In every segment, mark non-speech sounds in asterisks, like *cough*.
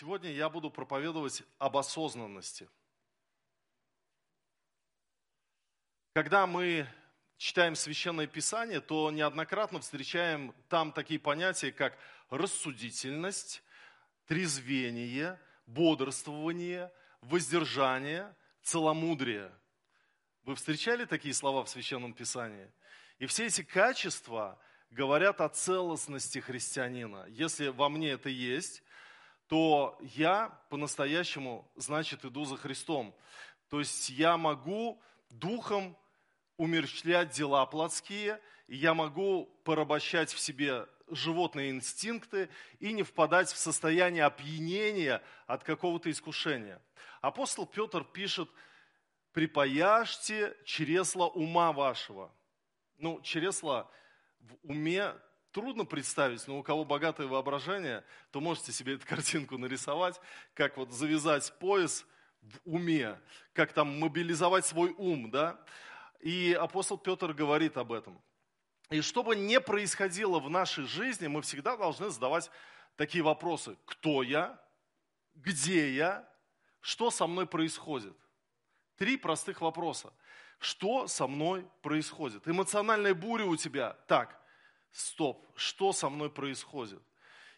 Сегодня я буду проповедовать об осознанности. Когда мы читаем Священное Писание, то неоднократно встречаем там такие понятия, как рассудительность, трезвение, бодрствование, воздержание, целомудрие. Вы встречали такие слова в Священном Писании? И все эти качества говорят о целостности христианина. Если во мне это есть, то я по-настоящему, значит, иду за Христом. То есть я могу духом умерщвлять дела плотские, и я могу порабощать в себе животные инстинкты и не впадать в состояние опьянения от какого-то искушения. Апостол Петр пишет, припаяшьте чресла ума вашего. Ну, чресла в уме трудно представить, но у кого богатое воображение, то можете себе эту *laughs* картинку нарисовать, как вот завязать пояс в уме, как там мобилизовать свой ум, да? И апостол Петр говорит об этом. И что бы ни происходило в нашей жизни, мы всегда должны задавать такие вопросы. Кто я? Где я? Что со мной происходит? Три простых вопроса. Что со мной происходит? Эмоциональная буря у тебя. Так, стоп, что со мной происходит?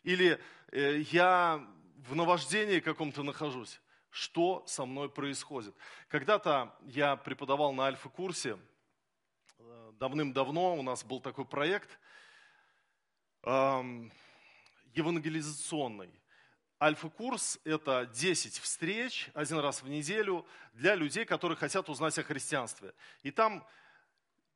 Или э, я в наваждении каком-то нахожусь, что со мной происходит? Когда-то я преподавал на альфа-курсе, э, давным-давно у нас был такой проект э, евангелизационный. Альфа-курс – это 10 встреч один раз в неделю для людей, которые хотят узнать о христианстве. И там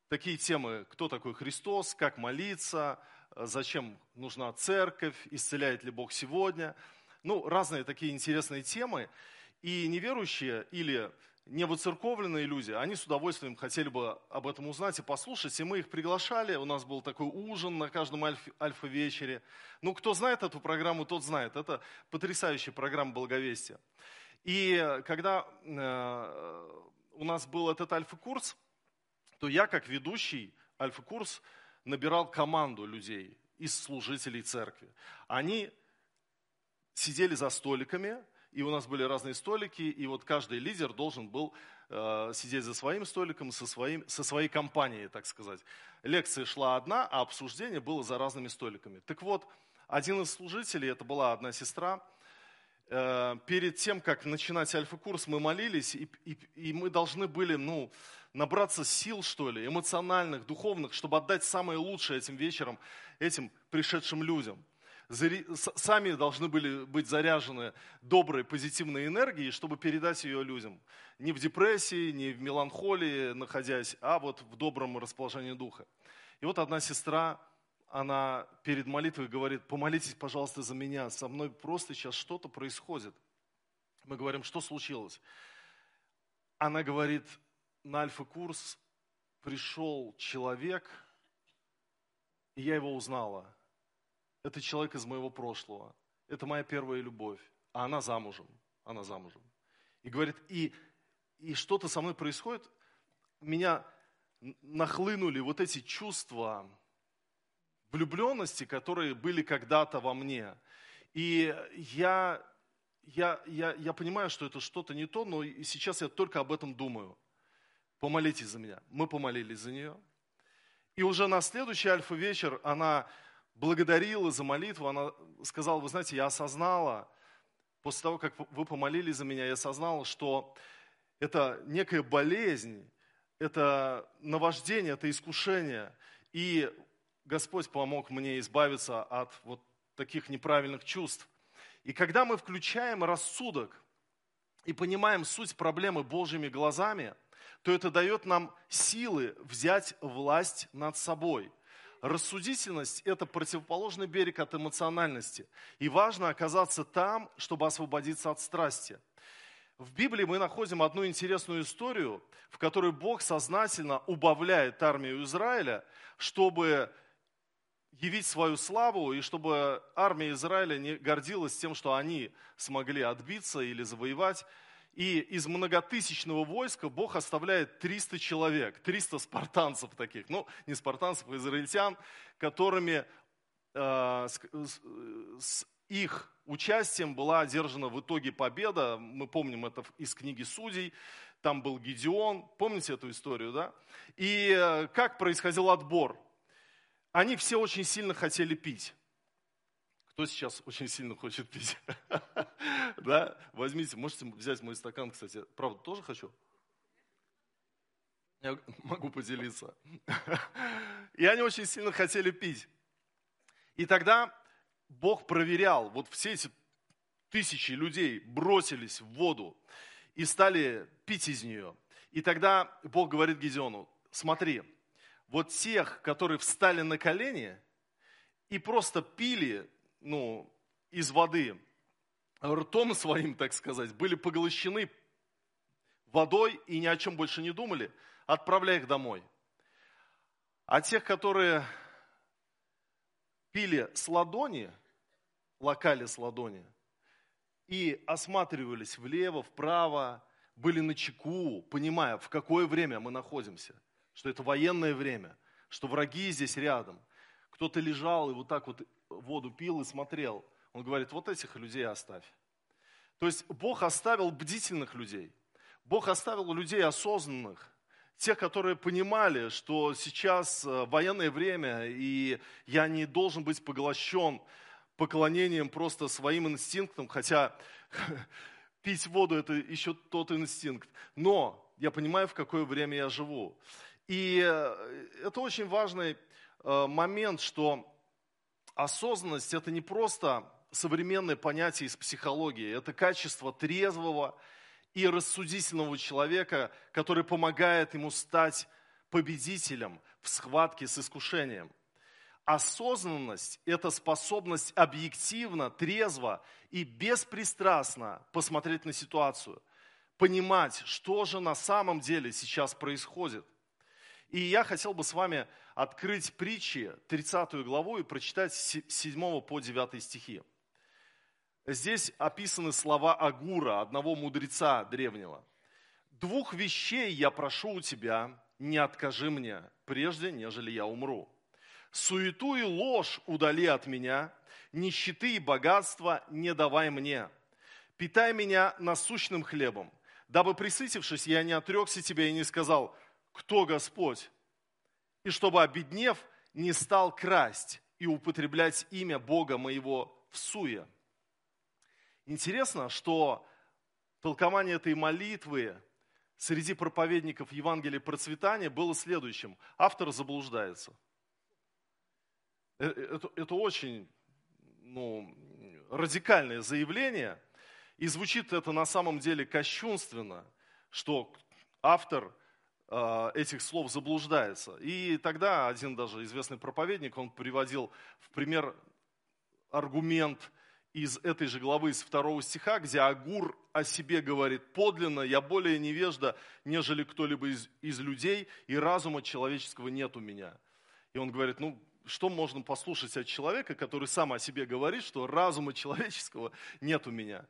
такие темы, кто такой Христос, как молиться, зачем нужна церковь, исцеляет ли Бог сегодня. Ну, разные такие интересные темы. И неверующие или невоцерковленные люди, они с удовольствием хотели бы об этом узнать и послушать. И мы их приглашали. У нас был такой ужин на каждом альфа-вечере. Ну, кто знает эту программу, тот знает. Это потрясающая программа благовестия. И когда э, у нас был этот альфа-курс, то я, как ведущий Альфа-курс, набирал команду людей из служителей церкви. Они сидели за столиками, и у нас были разные столики, и вот каждый лидер должен был э, сидеть за своим столиком, со, своим, со своей компанией, так сказать. Лекция шла одна, а обсуждение было за разными столиками. Так вот, один из служителей, это была одна сестра, э, перед тем, как начинать альфа-курс, мы молились, и, и, и мы должны были, ну, набраться сил, что ли, эмоциональных, духовных, чтобы отдать самое лучшее этим вечером, этим пришедшим людям. Сами должны были быть заряжены доброй, позитивной энергией, чтобы передать ее людям. Не в депрессии, не в меланхолии находясь, а вот в добром расположении духа. И вот одна сестра, она перед молитвой говорит, помолитесь, пожалуйста, за меня, со мной просто сейчас что-то происходит. Мы говорим, что случилось? Она говорит, на альфа-курс пришел человек, и я его узнала. Это человек из моего прошлого. Это моя первая любовь. А она замужем. Она замужем. И говорит, и, и что-то со мной происходит. Меня нахлынули вот эти чувства влюбленности, которые были когда-то во мне. И я, я, я, я понимаю, что это что-то не то, но сейчас я только об этом думаю помолитесь за меня. Мы помолились за нее. И уже на следующий альфа-вечер она благодарила за молитву, она сказала, вы знаете, я осознала, после того, как вы помолились за меня, я осознала, что это некая болезнь, это наваждение, это искушение. И Господь помог мне избавиться от вот таких неправильных чувств. И когда мы включаем рассудок и понимаем суть проблемы Божьими глазами – то это дает нам силы взять власть над собой. Рассудительность – это противоположный берег от эмоциональности. И важно оказаться там, чтобы освободиться от страсти. В Библии мы находим одну интересную историю, в которой Бог сознательно убавляет армию Израиля, чтобы явить свою славу, и чтобы армия Израиля не гордилась тем, что они смогли отбиться или завоевать. И из многотысячного войска Бог оставляет 300 человек, 300 спартанцев таких, ну не спартанцев, а израильтян, которыми, э, с, с, их участием была одержана в итоге победа. Мы помним это из книги Судей. Там был Гедеон. Помните эту историю, да? И э, как происходил отбор? Они все очень сильно хотели пить. Кто сейчас очень сильно хочет пить? *laughs* Да? Возьмите, можете взять мой стакан, кстати. Правда, тоже хочу? Я могу поделиться. *laughs* И они очень сильно хотели пить. И тогда Бог проверял, вот все эти тысячи людей бросились в воду и стали пить из нее. И тогда Бог говорит Гедеону, смотри, вот тех, которые встали на колени и просто пили ну, из воды ртом своим, так сказать, были поглощены водой и ни о чем больше не думали, отправляй их домой. А тех, которые пили с ладони, локали с ладони, и осматривались влево, вправо, были на чеку, понимая, в какое время мы находимся, что это военное время, что враги здесь рядом. Кто-то лежал и вот так вот воду пил и смотрел. Он говорит, вот этих людей оставь. То есть Бог оставил бдительных людей. Бог оставил людей осознанных, тех, которые понимали, что сейчас э, военное время, и я не должен быть поглощен поклонением просто своим инстинктам, хотя *laughs* пить воду – это еще тот инстинкт. Но я понимаю, в какое время я живу. И э, это очень важный э, момент, что осознанность – это не просто современное понятие из психологии, это качество трезвого и рассудительного человека, который помогает ему стать победителем в схватке с искушением. Осознанность – это способность объективно, трезво и беспристрастно посмотреть на ситуацию, понимать, что же на самом деле сейчас происходит. И я хотел бы с вами открыть притчи, 30 главу, и прочитать с 7 по 9 стихи. Здесь описаны слова Агура, одного мудреца древнего. «Двух вещей я прошу у тебя, не откажи мне, прежде, нежели я умру. Суету и ложь удали от меня, нищеты и богатства не давай мне. Питай меня насущным хлебом, дабы, присытившись, я не отрекся тебя и не сказал, кто Господь, и чтобы, обеднев, не стал красть и употреблять имя Бога моего в суе. Интересно, что толкование этой молитвы среди проповедников Евангелия процветания было следующим. Автор заблуждается. Э, это, это очень ну, радикальное заявление, и звучит это на самом деле кощунственно, что автор – Э, этих слов заблуждается. И тогда один даже известный проповедник, он приводил в пример аргумент из этой же главы, из второго стиха, где Агур о себе говорит, подлинно я более невежда, нежели кто-либо из, из людей, и разума человеческого нет у меня. И он говорит, ну, что можно послушать от человека, который сам о себе говорит, что разума человеческого нет у меня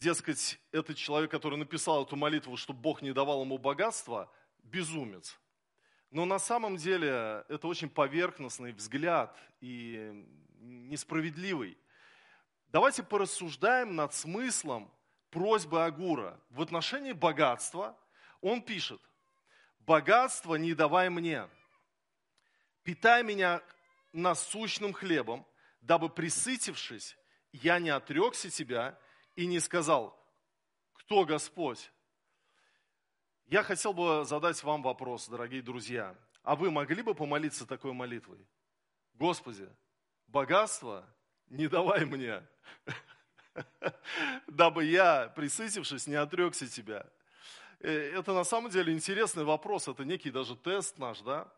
дескать, этот человек, который написал эту молитву, чтобы Бог не давал ему богатства, безумец. Но на самом деле это очень поверхностный взгляд и несправедливый. Давайте порассуждаем над смыслом просьбы Агура. В отношении богатства он пишет, «Богатство не давай мне, питай меня насущным хлебом, дабы, присытившись, я не отрекся тебя и не сказал, кто Господь? Я хотел бы задать вам вопрос, дорогие друзья. А вы могли бы помолиться такой молитвой? Господи, богатство не давай мне, *laughs* дабы я, присытившись, не отрекся тебя. Э, это на самом деле интересный вопрос, это некий даже тест наш, да?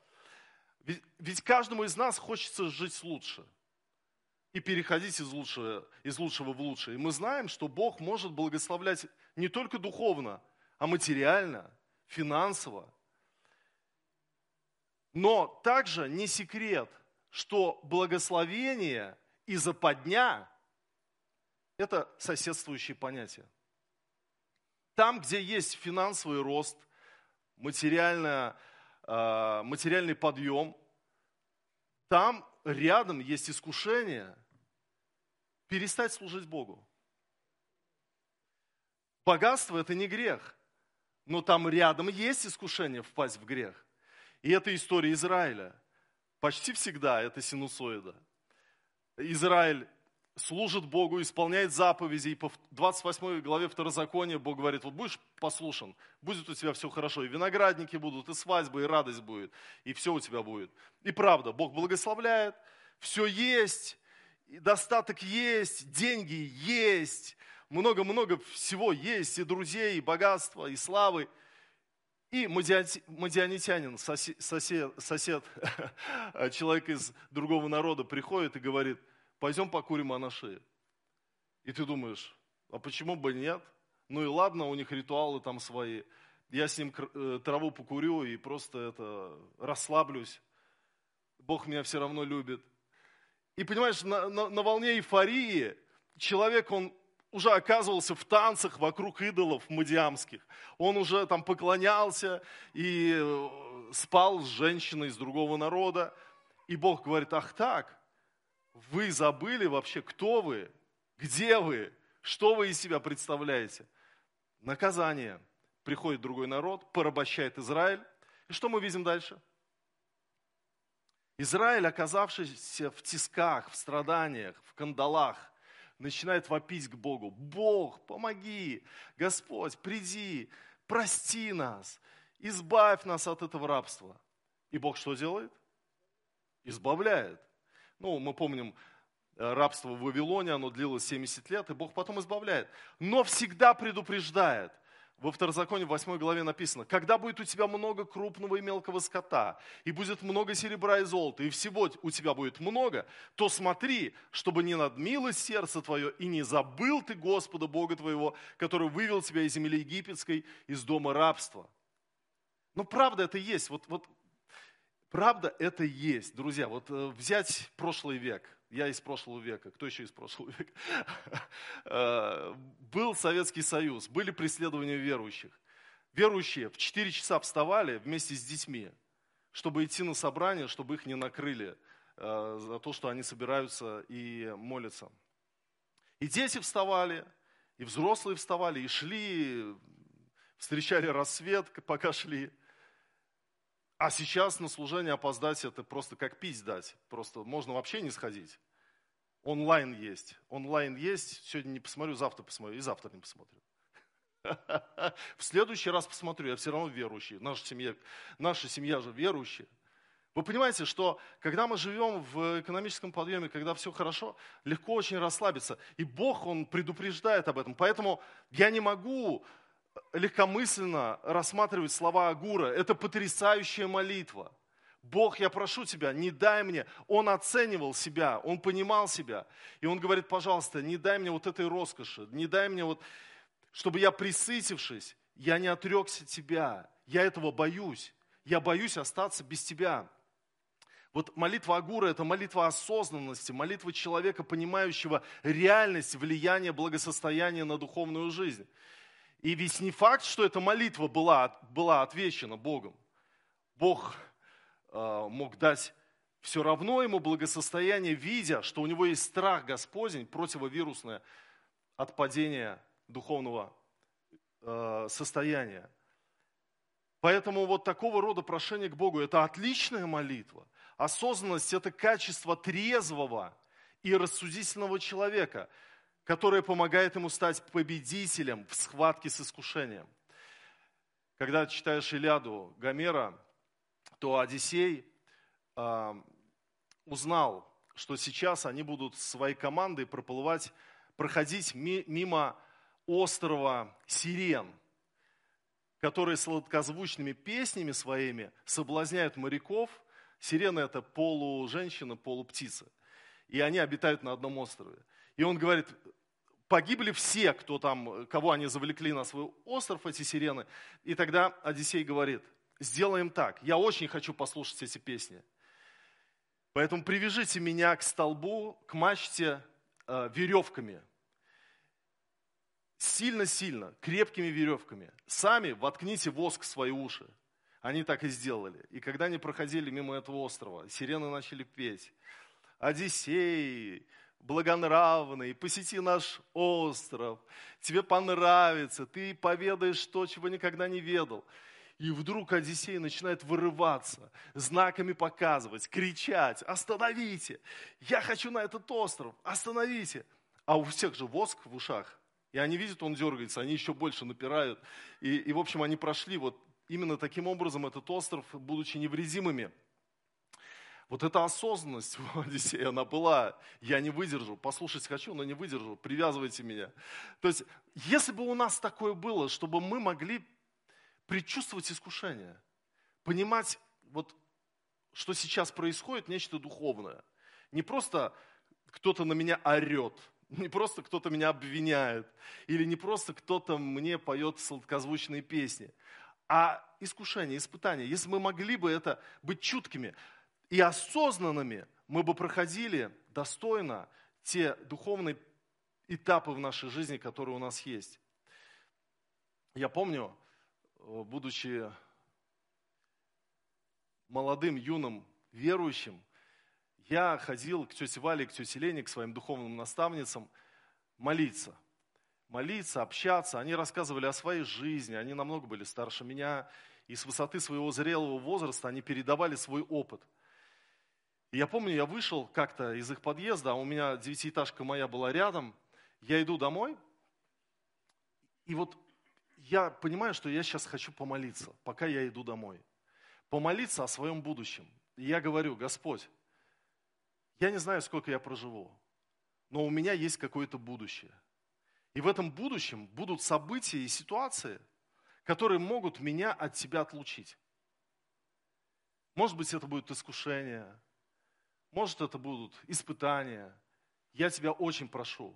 Ведь, ведь каждому из нас хочется жить лучше – и переходить из лучшего, из лучшего в лучшее. И мы знаем, что Бог может благословлять не только духовно, а материально, финансово. Но также не секрет, что благословение и западня – это соседствующие понятия. Там, где есть финансовый рост, а, материальный подъем, там рядом есть искушение – перестать служить Богу. Богатство – это не грех, но там рядом есть искушение впасть в грех. И это история Израиля. Почти всегда это синусоида. Израиль служит Богу, исполняет заповеди, и по 28 главе Второзакония Бог говорит, вот будешь послушан, будет у тебя все хорошо, и виноградники будут, и свадьбы, и радость будет, и все у тебя будет. И правда, Бог благословляет, все есть, достаток есть, деньги есть, много-много всего есть, и друзей, и богатства, и славы. И мадианитянин, сосед, сосед *laughs* человек из другого народа приходит и говорит – пойдем покурим анаши. И ты думаешь, а почему бы нет? Ну и ладно, у них ритуалы там свои. Я с ним э, траву покурю и просто это расслаблюсь. Бог меня все равно любит. И понимаешь, на, на, на волне эйфории человек, он уже оказывался в танцах вокруг идолов мадиамских. Он уже там поклонялся и э, спал с женщиной из другого народа. И Бог говорит, ах так, вы забыли вообще, кто вы, где вы, что вы из себя представляете. Наказание. Приходит другой народ, порабощает Израиль. И что мы видим дальше? Израиль, оказавшийся в тисках, в страданиях, в кандалах, начинает вопить к Богу. Бог, помоги, Господь, приди, прости нас, избавь нас от этого рабства. И Бог что делает? Избавляет. Ну, мы помним, э, рабство в Вавилоне, оно длилось 70 лет, и Бог потом избавляет. Но всегда предупреждает. Во Второзаконе в 8 главе написано, когда будет у тебя много крупного и мелкого скота, и будет много серебра и золота, и всего у тебя будет много, то смотри, чтобы не надмилось сердце твое, и не забыл ты Господа Бога твоего, который вывел тебя из земли египетской, из дома рабства. Но правда это есть. Вот, вот Правда, это есть, друзья. Вот э, взять прошлый век, я из прошлого века, кто еще из прошлого *laughs* века? Э, был Советский Союз, были преследования верующих. Верующие в 4 часа вставали вместе с детьми, чтобы идти на собрание, чтобы их не накрыли э, за то, что они собираются и молятся. И дети вставали, и взрослые вставали, и шли, встречали рассвет, пока шли. А сейчас на служение опоздать это просто как пить дать. Просто можно вообще не сходить. Онлайн есть. Онлайн есть. Сегодня не посмотрю, завтра посмотрю. И завтра не посмотрю. *laughs* В следующий раз посмотрю. Я все равно верующий. Наша семья, наша семья же верующая. Вы понимаете, что когда мы живем в экономическом подъеме, когда все хорошо, легко очень расслабиться. И Бог, Он предупреждает об этом. Поэтому я не могу легкомысленно рассматривать слова Агура. Это потрясающая молитва. Бог, я прошу тебя, не дай мне. Он оценивал себя, он понимал себя. И он говорит, пожалуйста, не дай мне вот этой роскоши, не дай мне вот, чтобы я присытившись, я не отрекся тебя. Я этого боюсь. Я боюсь остаться без тебя. Вот молитва Агура – это молитва осознанности, молитва человека, понимающего реальность влияния благосостояния на духовную жизнь. И ведь не факт, что эта молитва была, была отвечена Богом. Бог э, мог дать все равно ему благосостояние, видя, что у него есть страх Господень, противовирусное от падения духовного э, состояния. Поэтому вот такого рода прошение к Богу – это отличная молитва. Осознанность – это качество трезвого и рассудительного человека – которая помогает ему стать победителем в схватке с искушением. Когда читаешь Илиаду Гомера, то Одиссей э, узнал, что сейчас они будут своей командой проплывать, проходить мимо острова Сирен, которые сладкозвучными песнями своими соблазняют моряков. Сирены – это полуженщина, полуптица. И они обитают на одном острове. И он говорит, погибли все, кто там, кого они завлекли на свой остров, эти сирены. И тогда Одиссей говорит, сделаем так, я очень хочу послушать эти песни. Поэтому привяжите меня к столбу, к мачте э, веревками. Сильно-сильно, крепкими веревками. Сами воткните воск в свои уши. Они так и сделали. И когда они проходили мимо этого острова, сирены начали петь. Одиссей, благонравный, посети наш остров, тебе понравится, ты поведаешь то, чего никогда не ведал. И вдруг Одиссей начинает вырываться, знаками показывать, кричать, остановите, я хочу на этот остров, остановите. А у всех же воск в ушах. И они видят, он дергается, они еще больше напирают. И, и в общем, они прошли вот именно таким образом этот остров, будучи невредимыми. Вот эта осознанность у Одиссея, она была, я не выдержу, послушать хочу, но не выдержу, привязывайте меня. То есть, если бы у нас такое было, чтобы мы могли предчувствовать искушение, понимать, вот, что сейчас происходит, нечто духовное. Не просто кто-то на меня орет, *laughs* не просто кто-то меня обвиняет, или не просто кто-то мне поет сладкозвучные песни, а искушение, испытание. Если мы могли бы это быть чуткими и осознанными, мы бы проходили достойно те духовные этапы в нашей жизни, которые у нас есть. Я помню, Э, будучи молодым, юным верующим, я ходил к тете Вале, к тете Лене, к своим духовным наставницам молиться. Молиться, общаться. Они рассказывали о своей жизни, они намного были старше меня. И с высоты своего зрелого возраста они передавали свой опыт. И я помню, я вышел как-то из их подъезда, а у меня девятиэтажка моя была рядом. Я иду домой, и вот я понимаю, что я сейчас хочу помолиться, пока я иду домой. Помолиться о своем будущем. И я говорю, Господь, я не знаю, сколько я проживу, но у меня есть какое-то будущее. И в этом будущем будут события и ситуации, которые могут меня от Тебя отлучить. Может быть, это будет искушение, может, это будут испытания. Я Тебя очень прошу,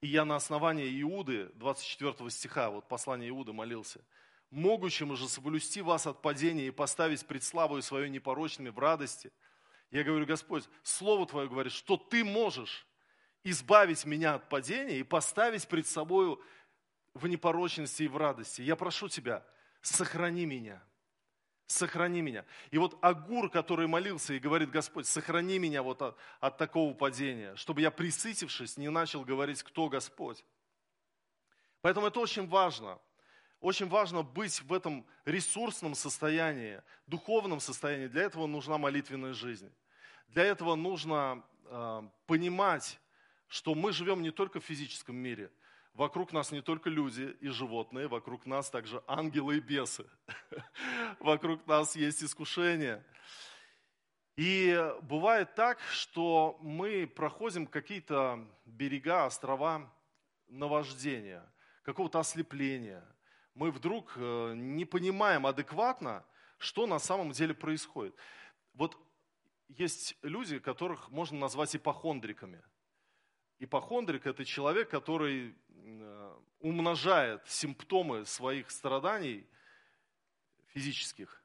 и я на основании Иуды, 24 стиха, вот послание Иуды молился, могущему же соблюсти вас от падения и поставить пред славою свою непорочными в радости. Я говорю, Господь, Слово Твое говорит, что Ты можешь избавить меня от падения и поставить пред собою в непорочности и в радости. Я прошу Тебя, сохрани меня – сохрани меня. И вот Агур, который молился и говорит, Господь, сохрани меня вот от, от такого падения, чтобы я, присытившись, не начал говорить, кто Господь. Поэтому это очень важно. Очень важно быть в этом ресурсном состоянии, духовном состоянии. Для этого нужна молитвенная жизнь. Для этого нужно э, понимать, что мы живем не только в физическом мире – Вокруг нас не только люди и животные, вокруг нас также ангелы и бесы. *laughs* Вокруг нас есть искушения. И бывает так, что мы проходим какие-то берега, острова наваждения, какого-то ослепления. Мы вдруг э, не понимаем адекватно, что на самом деле происходит. Вот есть люди, которых можно назвать ипохондриками. Ипохондрик – это человек, который умножает симптомы своих страданий физических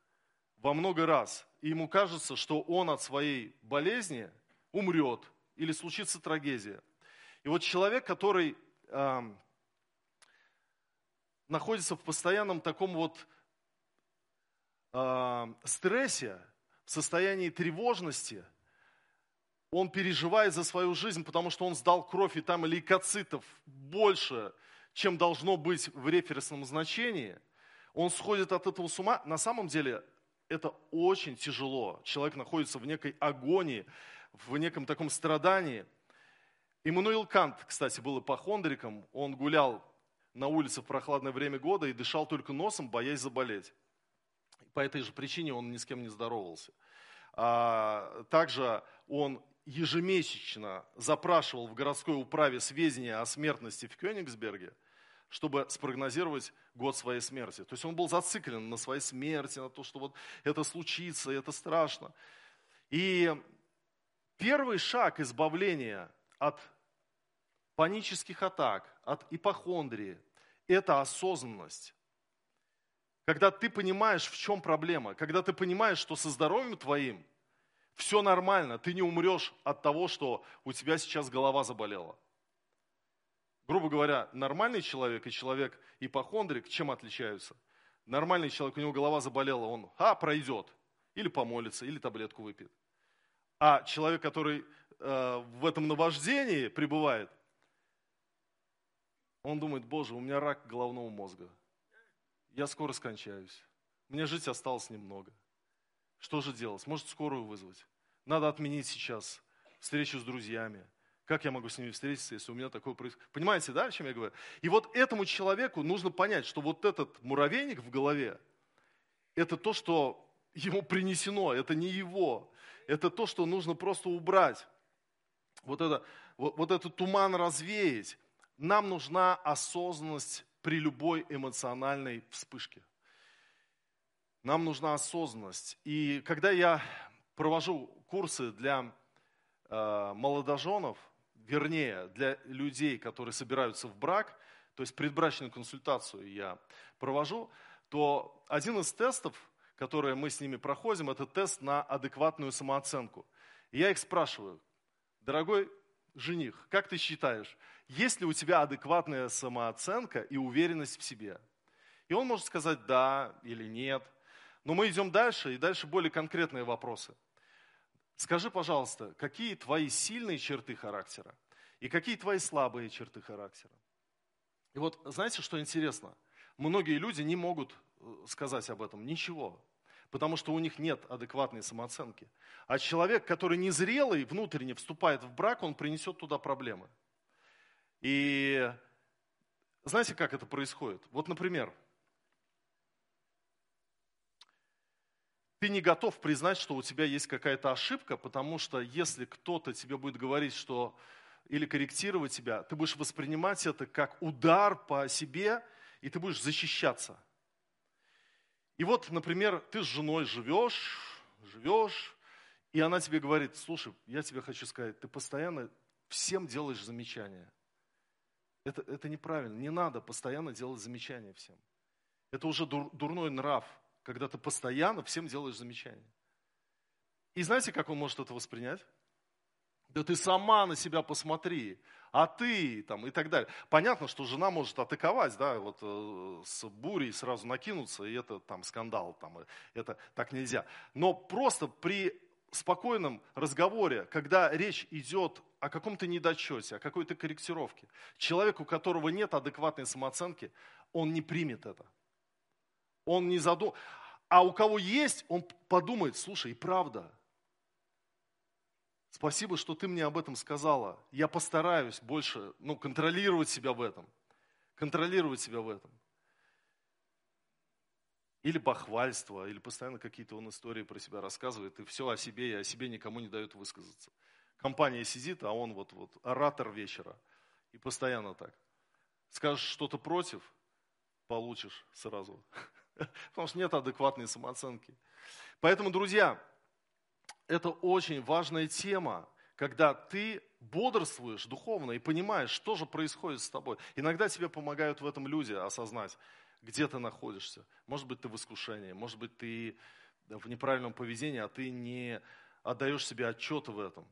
во много раз. И ему кажется, что он от своей болезни умрет или случится трагедия. И вот человек, который э, находится в постоянном таком вот э, стрессе, в состоянии тревожности – он переживает за свою жизнь, потому что он сдал кровь, и там лейкоцитов больше, чем должно быть в референсном значении. Он сходит от этого с ума. На самом деле это очень тяжело. Человек находится в некой агонии, в неком таком страдании. Иммануил Кант, кстати, был ипохондриком. Он гулял на улице в прохладное время года и дышал только носом, боясь заболеть. По этой же причине он ни с кем не здоровался. А, также он ежемесячно запрашивал в городской управе сведения о смертности в Кёнигсберге, чтобы спрогнозировать год своей смерти. То есть он был зациклен на своей смерти, на то, что вот это случится, и это страшно. И первый шаг избавления от панических атак, от ипохондрии – это осознанность. Когда ты понимаешь, в чем проблема, когда ты понимаешь, что со здоровьем твоим – все нормально, ты не умрешь от того, что у тебя сейчас голова заболела. Грубо говоря, нормальный человек и человек ипохондрик чем отличаются? Нормальный человек, у него голова заболела, он, а, пройдет. Или помолится, или таблетку выпьет. А человек, который э, в этом наваждении пребывает, он думает, боже, у меня рак головного мозга. Я скоро скончаюсь. Мне жить осталось немного. Что же делать? Может, скорую вызвать? Надо отменить сейчас встречу с друзьями. Как я могу с ними встретиться, если у меня такое происходит? Понимаете, да, о чем я говорю? И вот этому человеку нужно понять, что вот этот муравейник в голове, это то, что ему принесено, это не его. Это то, что нужно просто убрать. Вот, это, вот, вот этот туман развеять. Нам нужна осознанность при любой эмоциональной вспышке. Нам нужна осознанность. И когда я провожу курсы для э, молодоженов, вернее, для людей, которые собираются в брак, то есть предбрачную консультацию я провожу, то один из тестов, которые мы с ними проходим, это тест на адекватную самооценку. И я их спрашиваю, дорогой жених, как ты считаешь, есть ли у тебя адекватная самооценка и уверенность в себе? И он может сказать да или нет. Но мы идем дальше, и дальше более конкретные вопросы. Скажи, пожалуйста, какие твои сильные черты характера и какие твои слабые черты характера? И вот знаете, что интересно? Многие люди не могут э, сказать об этом ничего, потому что у них нет адекватной самооценки. А человек, который незрелый, внутренне вступает в брак, он принесет туда проблемы. И знаете, как это происходит? Вот, например, ты не готов признать, что у тебя есть какая-то ошибка, потому что если кто-то тебе будет говорить, что или корректировать тебя, ты будешь воспринимать это как удар по себе, и ты будешь защищаться. И вот, например, ты с женой живешь, живешь, и она тебе говорит, слушай, я тебе хочу сказать, ты постоянно всем делаешь замечания. Это, это неправильно. Не надо постоянно делать замечания всем. Это уже дур, дурной нрав, когда ты постоянно всем делаешь замечания. И знаете, как он может это воспринять? Да ты сама на себя посмотри, а ты там и так далее. Понятно, что жена может атаковать, да, вот э, с бурей сразу накинуться, и это там скандал, там, это так нельзя. Но просто при спокойном разговоре, когда речь идет о каком-то недочете, о какой-то корректировке, человек, у которого нет адекватной самооценки, он не примет это. Он не задум... А у кого есть, он подумает, слушай, и правда, спасибо, что ты мне об этом сказала. Я постараюсь больше ну, контролировать себя в этом. Контролировать себя в этом. Или бахвальство, или постоянно какие-то он истории про себя рассказывает, и все о себе, и о себе никому не дает высказаться. Компания сидит, а он вот, вот оратор вечера. И постоянно так. Скажешь что-то против, получишь сразу. *laughs* Потому что нет адекватной самооценки. Поэтому, друзья, это очень важная тема, когда ты бодрствуешь духовно и понимаешь, что же происходит с тобой. Иногда тебе помогают в этом люди осознать где ты находишься. Может быть, ты в искушении, может быть, ты в неправильном поведении, а ты не отдаешь себе отчет в этом.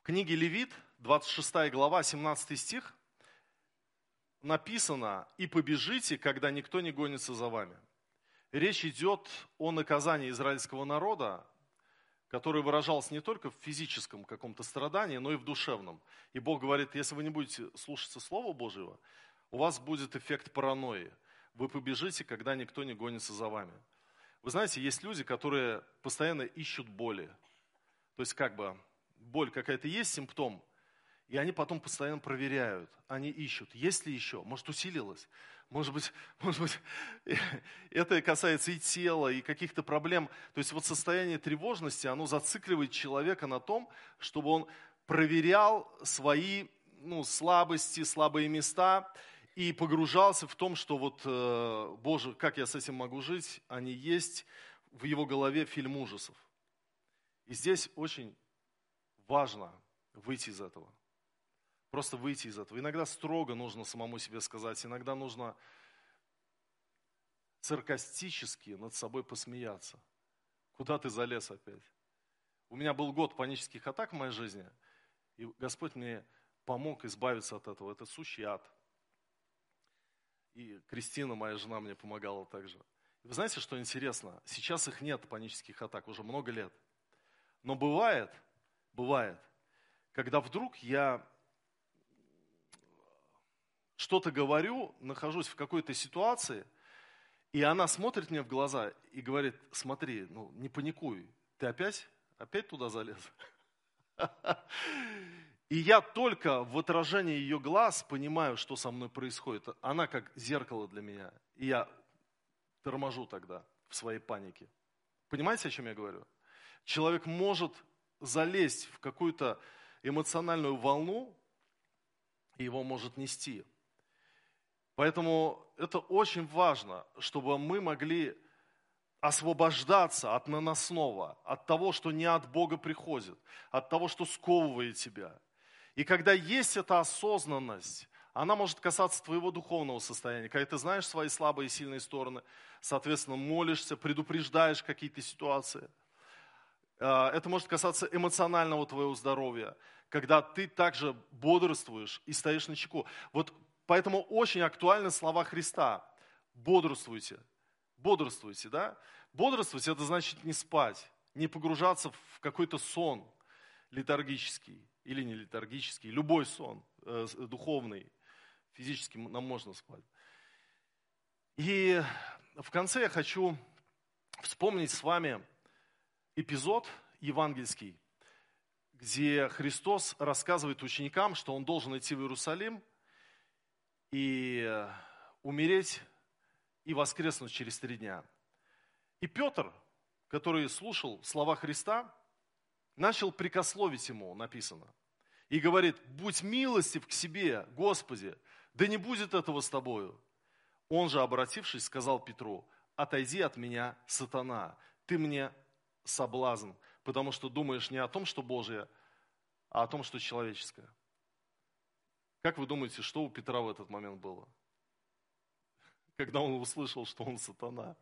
В книге Левит, 26 глава, 17 стих, написано «И побежите, когда никто не гонится за вами». Речь идет о наказании израильского народа который выражался не только в физическом каком-то страдании, но и в душевном. И Бог говорит, если вы не будете слушаться Слова Божьего, у вас будет эффект паранойи. Вы побежите, когда никто не гонится за вами. Вы знаете, есть люди, которые постоянно ищут боли. То есть как бы боль какая-то есть, симптом, и они потом постоянно проверяют, они ищут, есть ли еще, может усилилось, может быть, *laughs* может быть, *laughs* это касается и тела, и каких-то проблем. То есть вот состояние тревожности, оно зацикливает человека на том, чтобы он проверял свои ну, слабости, слабые места и погружался в том, что вот, э, Боже, как я с этим могу жить, они есть в его голове фильм ужасов. И здесь очень важно выйти из этого. Просто выйти из этого. Иногда строго нужно самому себе сказать, иногда нужно саркастически над собой посмеяться. Куда ты залез опять? У меня был год панических атак в моей жизни, и Господь мне помог избавиться от этого. Это сущий ад. И Кристина, моя жена, мне помогала также. Вы знаете, что интересно? Сейчас их нет, панических атак, уже много лет. Но бывает, бывает, когда вдруг я что-то говорю, нахожусь в какой-то ситуации, и она смотрит мне в глаза и говорит, смотри, ну не паникуй, ты опять, опять туда залез? *laughs* И я только в отражении ее глаз понимаю, что со мной происходит. Она как зеркало для меня. И я торможу тогда в своей панике. Понимаете, о чем я говорю? Человек может залезть в какую-то эмоциональную волну, и его может нести. Поэтому это очень важно, чтобы мы могли освобождаться от наносного, от того, что не от Бога приходит, от того, что сковывает тебя. И когда есть эта осознанность, она может касаться твоего духовного состояния. Когда ты знаешь свои слабые и сильные стороны, соответственно, молишься, предупреждаешь какие-то ситуации. А, это может касаться эмоционального твоего здоровья, когда ты также бодрствуешь и стоишь на чеку. Вот поэтому очень актуальны слова Христа. Бодрствуйте. Бодрствуйте, да? Бодрствовать – это значит не спать, не погружаться в какой-то сон летаргический или не летаргический, любой сон э, духовный, физически нам можно спать. И в конце я хочу вспомнить с вами эпизод евангельский, где Христос рассказывает ученикам, что он должен идти в Иерусалим и умереть и воскреснуть через три дня. И Петр, который слушал слова Христа, начал прикословить ему, написано, и говорит, будь милостив к себе, Господи, да не будет этого с тобою. Он же, обратившись, сказал Петру, отойди от меня, сатана, ты мне соблазн, потому что думаешь не о том, что Божие, а о том, что человеческое. Как вы думаете, что у Петра в этот момент было? Когда он услышал, что он сатана.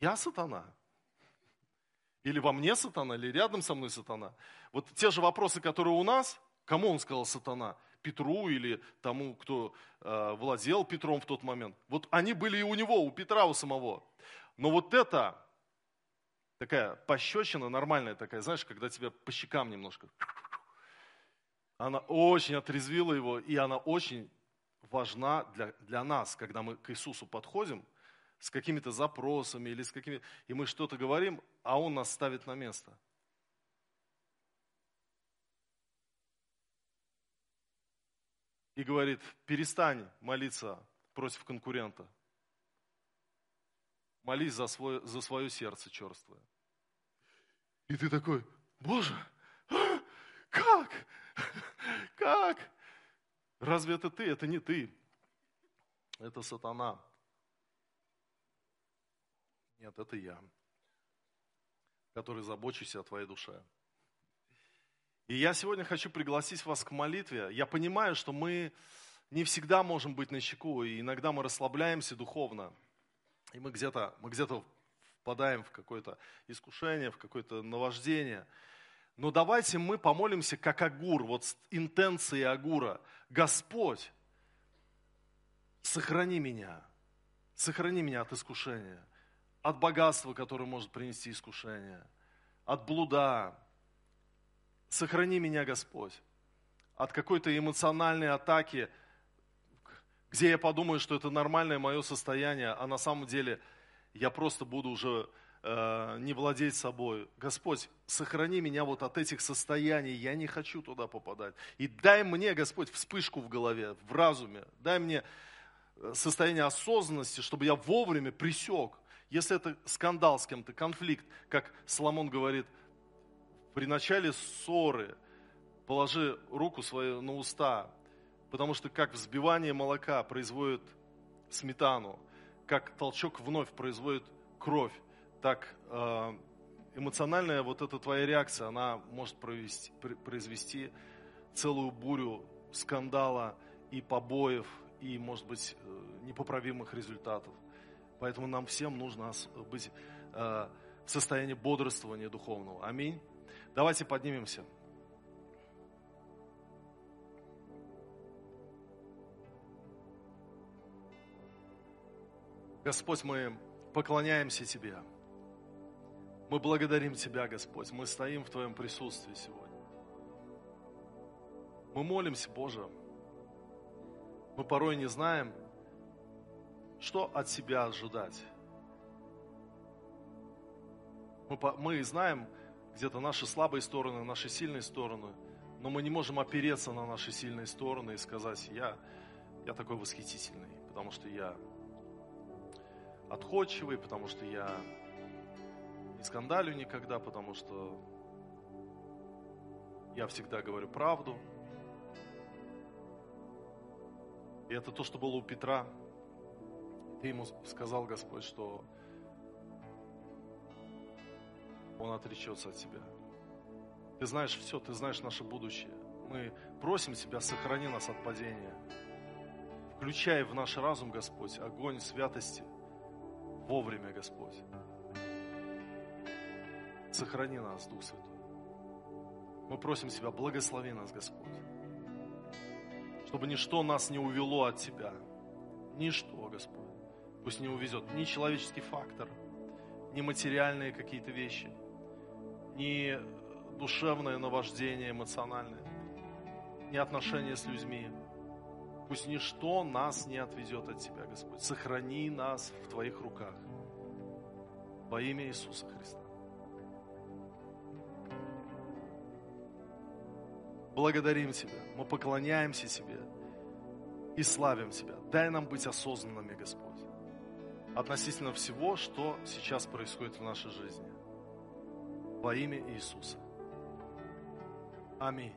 Я сатана. Или во мне сатана, или рядом со мной сатана. Вот те же вопросы, которые у нас, кому он сказал сатана? Петру или тому, кто э, владел Петром в тот момент. Вот они были и у него, у Петра, у самого. Но вот это такая пощечина нормальная такая, знаешь, когда тебя по щекам немножко. Она очень отрезвила его, и она очень важна для, для нас, когда мы к Иисусу подходим с какими-то запросами или с какими и мы что-то говорим, а Он нас ставит на место. И говорит, перестань молиться против конкурента. Молись за, свое, за свое сердце черствое. И ты такой, Боже, а, как? Как? Разве это ты? Это не ты. Это сатана. Нет, это я, который забочусь о твоей душе. И я сегодня хочу пригласить вас к молитве. Я понимаю, что мы не всегда можем быть на щеку, и иногда мы расслабляемся духовно, и мы где-то мы где впадаем в какое-то искушение, в какое-то наваждение. Но давайте мы помолимся как Агур, вот с интенцией Агура. Господь, сохрани меня, сохрани меня от искушения от богатства, которое может принести искушение, от блуда. Сохрани меня, Господь, от какой-то эмоциональной атаки, где я подумаю, что это нормальное мое состояние, а на самом деле я просто буду уже э, не владеть собой. Господь, сохрани меня вот от этих состояний, я не хочу туда попадать. И дай мне, Господь, вспышку в голове, в разуме, дай мне э, состояние осознанности, чтобы я вовремя присек если это скандал с кем-то, конфликт, как Соломон говорит, при начале ссоры положи руку свою на уста, потому что как взбивание молока производит сметану, как толчок вновь производит кровь, так э, эмоциональная вот эта твоя реакция, она может провести, произвести целую бурю скандала и побоев, и, может быть, э, непоправимых результатов. Поэтому нам всем нужно быть э, в состоянии бодрствования духовного. Аминь. Давайте поднимемся. Господь, мы поклоняемся Тебе. Мы благодарим Тебя, Господь. Мы стоим в Твоем присутствии сегодня. Мы молимся, Боже. Мы порой не знаем, что от Тебя ожидать. Мы, мы знаем где-то наши слабые стороны, наши сильные стороны, но мы не можем опереться на наши сильные стороны и сказать, я, я такой восхитительный, потому что я отходчивый, потому что я не скандалю никогда, потому что я всегда говорю правду. И это то, что было у Петра. Ты ему сказал, Господь, что он отречется от тебя. Ты знаешь все, ты знаешь наше будущее. Мы просим Тебя, сохрани нас от падения. Включай в наш разум, Господь, огонь святости вовремя, Господь. Сохрани нас, Дух Святой. Мы просим Тебя, благослови нас, Господь. Чтобы ничто нас не увело от Тебя. Ничто, Господь. Пусть не увезет ни человеческий фактор, ни материальные какие-то вещи, ни душевное наваждение эмоциональное, ни отношения с людьми. Пусть ничто нас не отведет от Тебя, Господь. Сохрани нас в Твоих руках. Во имя Иисуса Христа. Благодарим Тебя, мы поклоняемся Тебе и славим Тебя. Дай нам быть осознанными, Господь, относительно всего, что сейчас происходит в нашей жизни. Во имя Иисуса. Аминь.